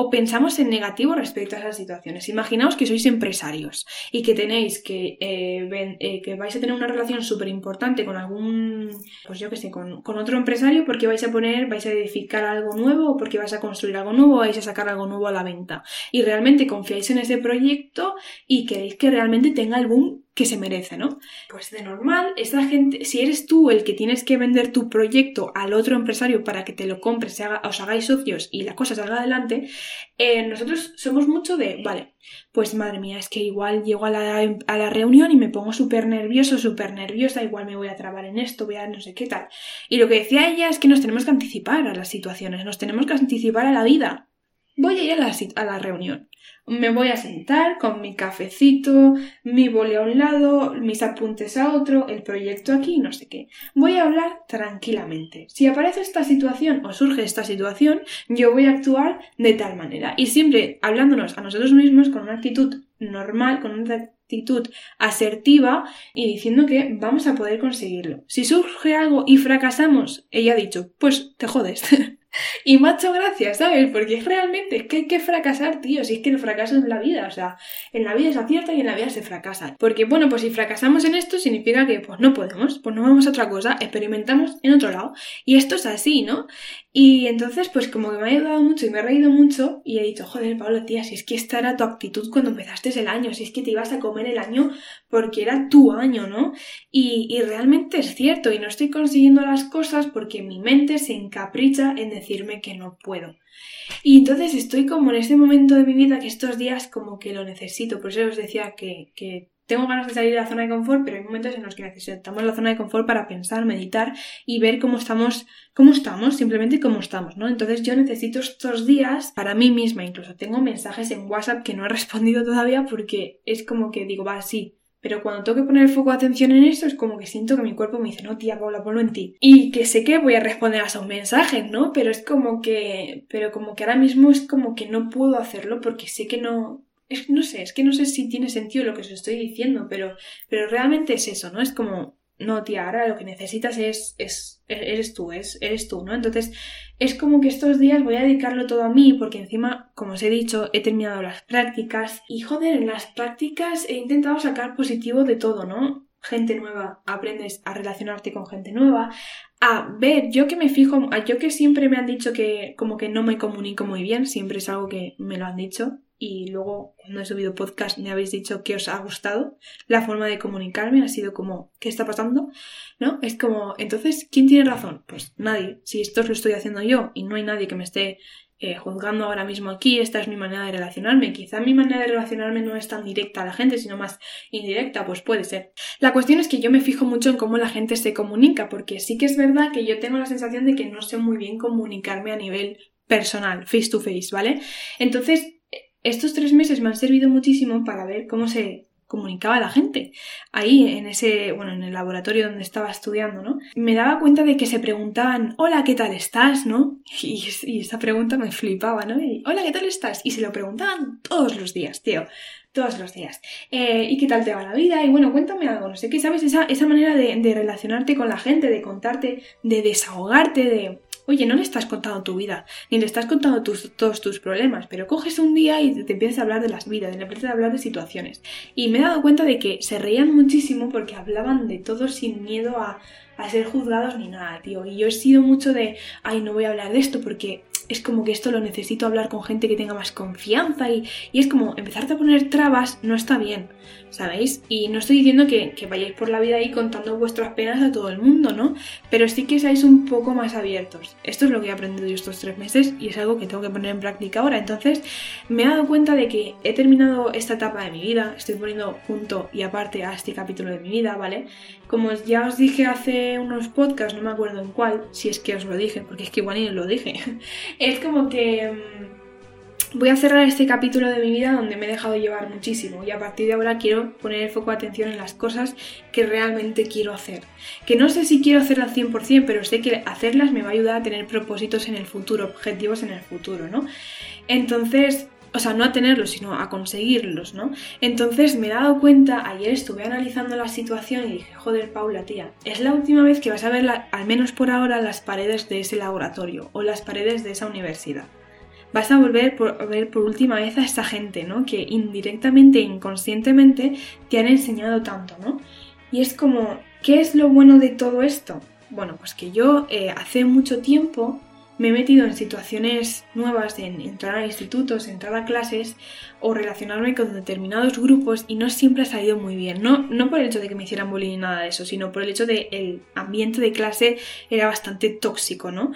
o pensamos en negativo respecto a esas situaciones. Imaginaos que sois empresarios y que tenéis que, eh, eh, que vais a tener una relación súper importante con algún, pues yo que sé, con, con, otro empresario porque vais a poner, vais a edificar algo nuevo o porque vais a construir algo nuevo o vais a sacar algo nuevo a la venta. Y realmente confiáis en ese proyecto y queréis que realmente tenga algún que se merece, ¿no? Pues de normal, esa gente, si eres tú el que tienes que vender tu proyecto al otro empresario para que te lo compre, se haga, os hagáis socios y la cosa salga adelante, eh, nosotros somos mucho de, vale, pues madre mía, es que igual llego a la, a la reunión y me pongo súper nervioso, súper nerviosa, igual me voy a trabar en esto, voy a no sé qué tal. Y lo que decía ella es que nos tenemos que anticipar a las situaciones, nos tenemos que anticipar a la vida. Voy a ir a la, a la reunión me voy a sentar con mi cafecito, mi boli a un lado, mis apuntes a otro, el proyecto aquí, no sé qué. Voy a hablar tranquilamente. Si aparece esta situación o surge esta situación, yo voy a actuar de tal manera. Y siempre hablándonos a nosotros mismos con una actitud normal, con una actitud asertiva y diciendo que vamos a poder conseguirlo. Si surge algo y fracasamos, ella ha dicho, pues te jodes. Y macho, gracias, ¿sabes? Porque es realmente, es que hay que fracasar, tío. Si es que el fracaso es la vida, o sea, en la vida se acierta y en la vida se fracasa. Porque, bueno, pues si fracasamos en esto, significa que, pues no podemos, pues no vamos a otra cosa, experimentamos en otro lado. Y esto es así, ¿no? Y entonces, pues como que me ha ayudado mucho y me he reído mucho y he dicho, joder, Pablo, tía, si es que esta era tu actitud cuando empezaste el año, si es que te ibas a comer el año porque era tu año, ¿no? Y, y realmente es cierto y no estoy consiguiendo las cosas porque mi mente se encapricha en decirme que no puedo. Y entonces estoy como en este momento de mi vida que estos días como que lo necesito. Por eso os decía que, que tengo ganas de salir de la zona de confort, pero hay momentos en los que necesitamos la zona de confort para pensar, meditar y ver cómo estamos, cómo estamos, simplemente cómo estamos, ¿no? Entonces yo necesito estos días para mí misma, incluso tengo mensajes en WhatsApp que no he respondido todavía porque es como que digo, va, sí, pero cuando tengo que poner el foco de atención en esto es como que siento que mi cuerpo me dice, no, tía, Paula, ponlo en ti. Y que sé que voy a responder a esos mensajes, ¿no? Pero es como que, pero como que ahora mismo es como que no puedo hacerlo porque sé que no, es, no sé, es que no sé si tiene sentido lo que os estoy diciendo, pero, pero realmente es eso, ¿no? Es como, no, tía, ahora lo que necesitas es, es, eres tú, es, eres tú, ¿no? Entonces, es como que estos días voy a dedicarlo todo a mí, porque encima, como os he dicho, he terminado las prácticas y joder, en las prácticas he intentado sacar positivo de todo, ¿no? Gente nueva, aprendes a relacionarte con gente nueva, a ver, yo que me fijo, yo que siempre me han dicho que como que no me comunico muy bien, siempre es algo que me lo han dicho, y luego cuando he subido podcast me habéis dicho que os ha gustado la forma de comunicarme, ha sido como, ¿qué está pasando? ¿No? Es como, entonces, ¿quién tiene razón? Pues nadie. Si esto lo estoy haciendo yo y no hay nadie que me esté eh, juzgando ahora mismo aquí, esta es mi manera de relacionarme. Quizá mi manera de relacionarme no es tan directa a la gente, sino más indirecta, pues puede ser. La cuestión es que yo me fijo mucho en cómo la gente se comunica, porque sí que es verdad que yo tengo la sensación de que no sé muy bien comunicarme a nivel personal, face to face, ¿vale? Entonces, estos tres meses me han servido muchísimo para ver cómo se comunicaba la gente. Ahí, en ese, bueno, en el laboratorio donde estaba estudiando, ¿no? Me daba cuenta de que se preguntaban, hola, ¿qué tal estás? ¿no? Y, esa pregunta me flipaba, ¿no? hola, ¿qué tal estás? Y se lo preguntaban todos los días, tío. Todos los días. Eh, ¿Y qué tal te va la vida? Y bueno, cuéntame algo, no sé qué, ¿sabes? Esa, esa manera de relacionarte con la gente, de contarte, de desahogarte, de Oye, no le estás contando tu vida, ni le estás contando todos tus problemas, pero coges un día y te empiezas a hablar de las vidas, te empiezas a hablar de situaciones. Y me he dado cuenta de que se reían muchísimo porque hablaban de todo sin miedo a, a ser juzgados ni nada, tío. Y yo he sido mucho de, ay, no voy a hablar de esto porque es como que esto lo necesito hablar con gente que tenga más confianza y, y es como empezarte a poner trabas no está bien. ¿sabéis? Y no estoy diciendo que, vayáis por la vida ahí contando vuestras penas a todo el mundo, ¿no? Pero sí que seáis un poco más abiertos. Esto es lo que he aprendido yo estos tres meses y es algo que tengo que poner en práctica ahora. Entonces, me he dado cuenta de que he terminado esta etapa de mi vida, estoy poniendo punto y aparte a este capítulo de mi vida, ¿vale? Como ya os dije hace unos podcasts, no me acuerdo en cuál, si es que os lo dije, porque es que igual ni lo dije. Es como que mm, Voy a cerrar este capítulo de mi vida donde me he dejado llevar muchísimo y a partir de ahora quiero poner el foco de atención en las cosas que realmente quiero hacer. Que no sé si quiero hacerlas 100%, pero sé que hacerlas me va a ayudar a tener propósitos en el futuro, objetivos en el futuro, ¿no? Entonces, o sea, no a tenerlos, sino a conseguirlos, ¿no? Entonces me he dado cuenta, ayer estuve analizando la situación y dije, joder, Paula, tía, es la última vez que vas a ver, al menos por ahora, las paredes de ese laboratorio o las paredes de esa universidad vas a volver a ver por última vez a esa gente, ¿no? Que indirectamente e inconscientemente te han enseñado tanto, ¿no? Y es como, ¿qué es lo bueno de todo esto? Bueno, pues que yo eh, hace mucho tiempo me he metido en situaciones nuevas, en entrar a institutos, entrar a clases o relacionarme con determinados grupos y no siempre ha salido muy bien. No, no por el hecho de que me hicieran bullying ni nada de eso, sino por el hecho de que el ambiente de clase era bastante tóxico, ¿no?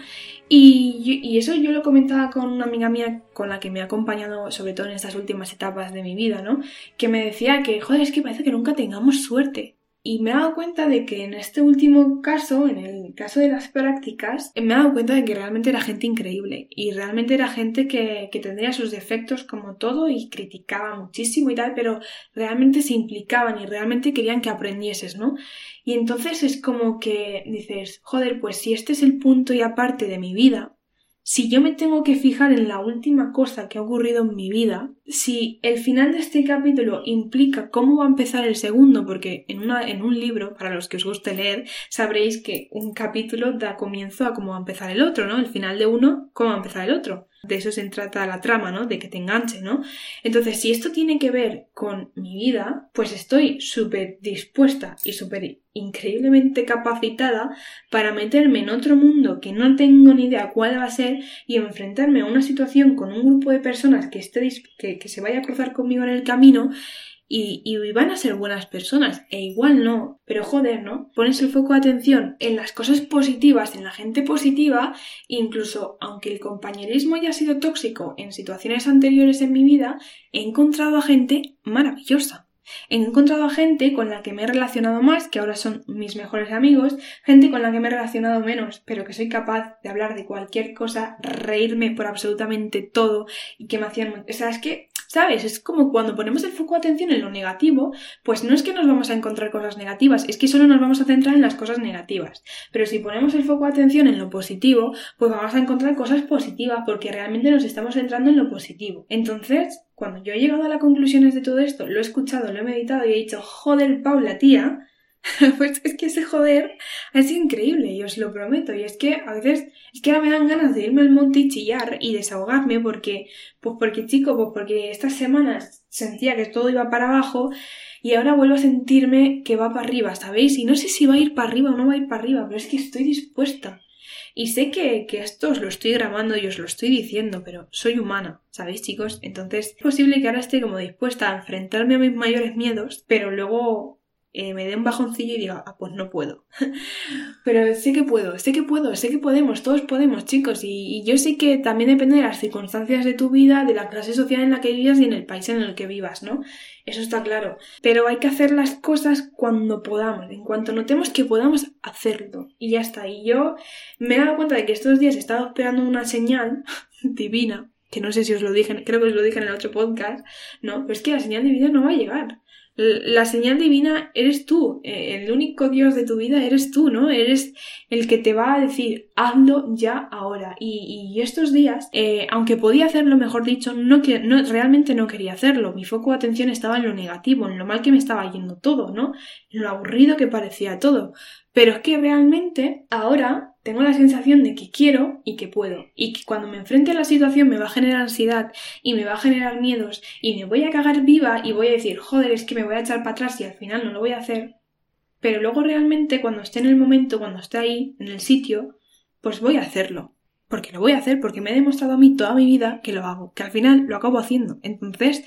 Y, y, eso yo lo comentaba con una amiga mía con la que me ha acompañado, sobre todo en estas últimas etapas de mi vida, ¿no? Que me decía que, joder, es que parece que nunca tengamos suerte. Y me he dado cuenta de que en este último caso, en el caso de las prácticas, me he dado cuenta de que realmente era gente increíble y realmente era gente que, que tendría sus defectos como todo y criticaba muchísimo y tal, pero realmente se implicaban y realmente querían que aprendieses, ¿no? Y entonces es como que dices, joder, pues si este es el punto y aparte de mi vida, si yo me tengo que fijar en la última cosa que ha ocurrido en mi vida, si el final de este capítulo implica cómo va a empezar el segundo, porque en, una, en un libro, para los que os guste leer, sabréis que un capítulo da comienzo a cómo va a empezar el otro, ¿no? El final de uno, cómo va a empezar el otro. De eso se trata la trama, ¿no? De que te enganche, ¿no? Entonces, si esto tiene que ver con mi vida, pues estoy súper dispuesta y súper increíblemente capacitada para meterme en otro mundo que no tengo ni idea cuál va a ser y enfrentarme a una situación con un grupo de personas que, esté, que, que se vaya a cruzar conmigo en el camino y, van a ser buenas personas, e igual no, pero joder, ¿no? Pones el foco de atención en las cosas positivas, en la gente positiva, incluso aunque el compañerismo haya sido tóxico en situaciones anteriores en mi vida, he encontrado a gente maravillosa. He encontrado a gente con la que me he relacionado más, que ahora son mis mejores amigos, gente con la que me he relacionado menos, pero que soy capaz de hablar de cualquier cosa, reírme por absolutamente todo y que me hacían... O sea, es que ¿Sabes? Es como cuando ponemos el foco de atención en lo negativo, pues no es que nos vamos a encontrar cosas negativas, es que solo nos vamos a centrar en las cosas negativas. Pero si ponemos el foco de atención en lo positivo, pues vamos a encontrar cosas positivas porque realmente nos estamos centrando en lo positivo. Entonces, cuando yo he llegado a las conclusiones de todo esto, lo he escuchado, lo he meditado y he dicho, joder, Paula, tía, pues es que ese joder sido increíble, y os lo prometo. Y es que a veces, es que ahora me dan ganas de irme al monte y chillar y desahogarme porque, pues porque chico, pues porque estas semanas sentía que todo iba para abajo y ahora vuelvo a sentirme que va para arriba, ¿sabéis? Y no sé si va a ir para arriba o no va a ir para arriba, pero es que estoy dispuesta. Y sé que, que, esto os lo estoy grabando y os lo estoy diciendo, pero soy humana, ¿sabéis chicos? Entonces es posible que ahora esté como dispuesta a enfrentarme a mis mayores miedos, pero luego eh, me dé un bajoncillo y diga, ah, pues no puedo. Pero sé que puedo, sé que puedo, sé que podemos, todos podemos, chicos. Y, yo sé que también depende de las circunstancias de tu vida, de la clase social en la que vivas y en el país en el que vivas, ¿no? Eso está claro. Pero hay que hacer las cosas cuando podamos, en cuanto notemos que podamos hacerlo. Y ya está. Y yo me he dado cuenta de que estos días he estado esperando una señal divina, que no sé si os lo dije, creo que os lo dije en el otro podcast, ¿no? Pero es que la señal divina no va a llegar. La señal divina eres tú, eh, el único Dios de tu vida eres tú, ¿no? Eres el que te va a decir, hazlo ya ahora. Y, estos días, eh, aunque podía hacerlo, mejor dicho, no, que, no, realmente no quería hacerlo. Mi foco de atención estaba en lo negativo, en lo mal que me estaba yendo todo, ¿no? En lo aburrido que parecía todo. Pero es que realmente ahora tengo la sensación de que quiero y que puedo. Y que cuando me enfrente a la situación me va a generar ansiedad y me va a generar miedos y me voy a cagar viva y voy a decir, joder, es que me voy a echar para atrás y al final no lo voy a hacer. Pero luego realmente cuando esté en el momento, cuando esté ahí, en el sitio, pues voy a hacerlo porque lo voy a hacer, porque me he demostrado a mí toda mi vida que lo hago, que al final lo acabo haciendo. Entonces,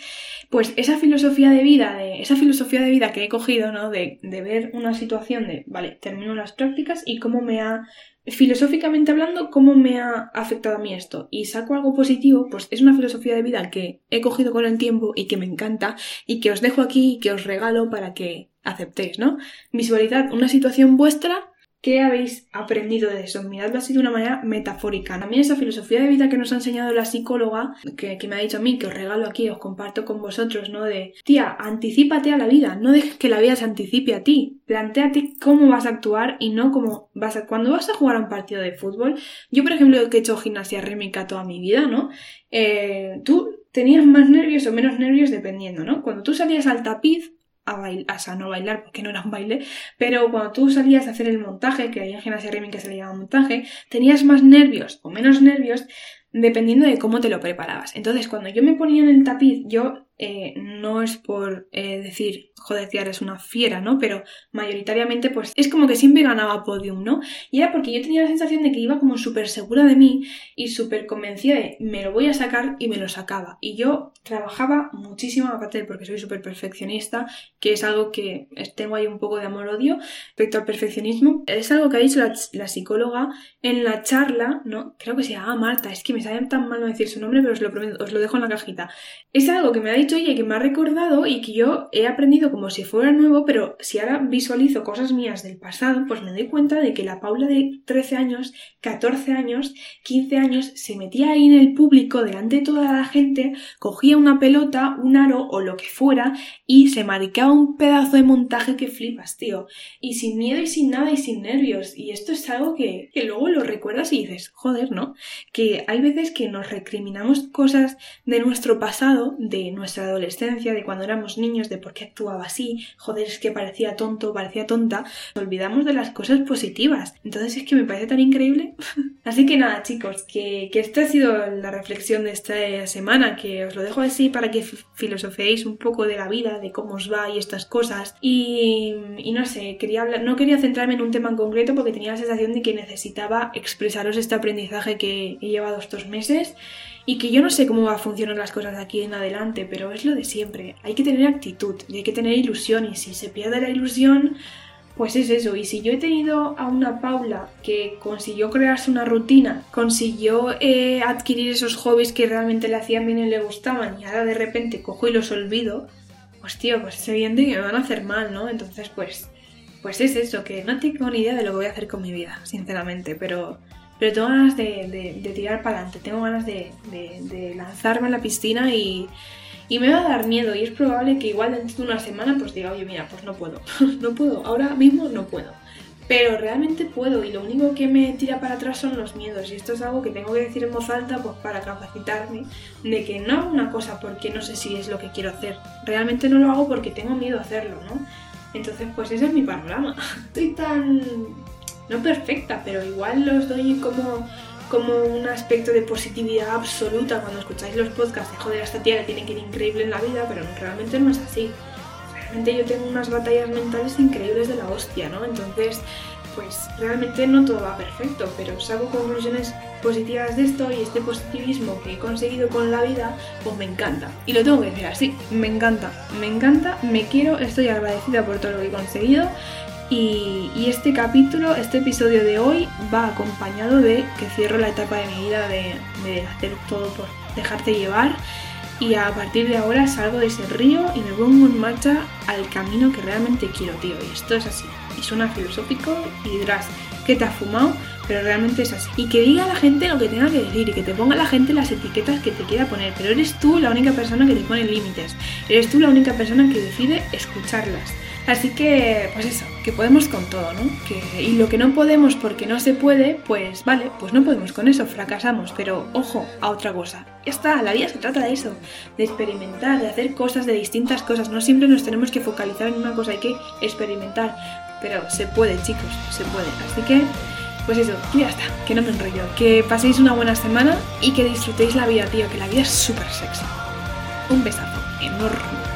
pues esa filosofía de vida, de, esa filosofía de vida que he cogido, ¿no? De, de ver una situación de, vale, termino las prácticas y cómo me ha filosóficamente hablando, ¿cómo me ha afectado a mí esto? Y saco algo positivo, pues es una filosofía de vida que he cogido con el tiempo y que me encanta y que os dejo aquí y que os regalo para que aceptéis, ¿no? Visualizad una situación vuestra ¿Qué habéis aprendido de eso? Miradlo así de una manera metafórica. También esa filosofía de vida que nos ha enseñado la psicóloga, que, me ha dicho a mí, que os regalo aquí, os comparto con vosotros, ¿no? De, tía, anticípate a la vida, no dejes que la vida se anticipe a ti. Plantéate cómo vas a actuar y no cómo vas a... Cuando vas a jugar a un partido de fútbol, yo por ejemplo que he hecho gimnasia rítmica toda mi vida, ¿no? Eh, tú tenías más nervios o menos nervios dependiendo, ¿no? Cuando tú salías al tapiz, a bailar, o sea, no bailar porque no era un baile, pero cuando tú salías a hacer el montaje, que hay en gimnasia que se le llama montaje, tenías más nervios o menos nervios dependiendo de cómo te lo preparabas. Entonces, cuando yo me ponía en el tapiz, yo eh, no es por eh, decir, joder, tía, eres una fiera, ¿no? Pero mayoritariamente, pues es como que siempre ganaba podium, ¿no? Y era porque yo tenía la sensación de que iba como súper segura de mí y súper convencida de me lo voy a sacar y me lo sacaba. Y yo trabajaba muchísimo, aparte de porque soy súper perfeccionista, que es algo que tengo ahí un poco de amor-odio respecto al perfeccionismo. Es algo que ha dicho la, psicóloga en la charla, ¿no? Creo que se llama Marta, es que me sale tan mal no decir su nombre, pero os lo, os lo dejo en la cajita. Es algo que me ha dicho dicho ella que me ha recordado y que yo he aprendido como si fuera nuevo, pero si ahora visualizo cosas mías del pasado, pues me doy cuenta de que la Paula de 13 años, 14 años, 15 años se metía ahí en el público delante de toda la gente, cogía una pelota, un aro o lo que fuera y se marcaba un pedazo de montaje que flipas, tío. Y sin miedo y sin nada y sin nervios. Y esto es algo que, que luego lo recuerdas y dices, joder, ¿no? Que hay veces que nos recriminamos cosas de nuestro pasado, de nuestra adolescencia, de cuando éramos niños, de por qué actuaba así, joder, es que parecía tonto, parecía tonta, olvidamos de las cosas positivas. Entonces es que me parece tan increíble. así que nada, chicos, que, que esta ha sido la reflexión de esta semana, que os lo dejo así para que filosoféis un poco de la vida, de cómo os va y estas cosas. Y, y no sé, quería hablar, no quería centrarme en un tema en concreto porque tenía la sensación de que necesitaba expresaros este aprendizaje que he llevado estos meses y que yo no sé cómo va a funcionar las cosas de aquí en adelante, pero es lo de siempre. Hay que tener actitud y hay que tener ilusión y si se pierde la ilusión, pues es eso. Y si yo he tenido a una Paula que consiguió crearse una rutina, consiguió eh, adquirir esos hobbies que realmente le hacían bien y le gustaban y ahora de repente cojo y los olvido, pues tío, pues es evidente que me van a hacer mal, ¿no? Entonces pues, pues es eso, que no tengo ni idea de lo que voy a hacer con mi vida, sinceramente, pero pero tengo ganas de, tirar para adelante, tengo ganas de, lanzarme a la piscina y, me va a dar miedo y es probable que igual dentro de una semana pues diga, oye, mira, pues no puedo, no puedo, ahora mismo no puedo. Pero realmente puedo y lo único que me tira para atrás son los miedos y esto es algo que tengo que decir en voz alta pues para capacitarme de que no hago una cosa porque no sé si es lo que quiero hacer, realmente no lo hago porque tengo miedo a hacerlo, ¿no? Entonces pues ese es mi panorama. Estoy tan no perfecta, pero igual los doy como, como un aspecto de positividad absoluta cuando escucháis los podcasts de joder, esta tía le tiene que ir increíble en la vida, pero realmente no es así. Realmente yo tengo unas batallas mentales increíbles de la hostia, ¿no? Entonces, pues realmente no todo va perfecto, pero saco conclusiones positivas de esto y este positivismo que he conseguido con la vida, pues me encanta. Y lo tengo que decir así, me encanta, me encanta, me quiero, estoy agradecida por todo lo que he conseguido y, este capítulo, este episodio de hoy va acompañado de que cierro la etapa de mi vida de, hacer todo por dejarte llevar y a partir de ahora salgo de ese río y me pongo en marcha al camino que realmente quiero, tío. Y esto es así. Y suena filosófico y dirás que te ha fumado, pero realmente es así. Y que diga a la gente lo que tenga que decir y que te ponga la gente las etiquetas que te quiera poner. Pero eres tú la única persona que te pone límites. Eres tú la única persona que decide escucharlas. Así que, pues eso, que podemos con todo, ¿no? Que, y lo que no podemos porque no se puede, pues vale, pues no podemos con eso, fracasamos, pero ojo a otra cosa. Ya está, la vida se trata de eso, de experimentar, de hacer cosas, de distintas cosas. No siempre nos tenemos que focalizar en una cosa, hay que experimentar. Pero se puede, chicos, se puede. Así que, pues eso, que ya está, que no me enrollo. Que paséis una buena semana y que disfrutéis la vida, tío, que la vida es súper sexy. Un besazo enorme.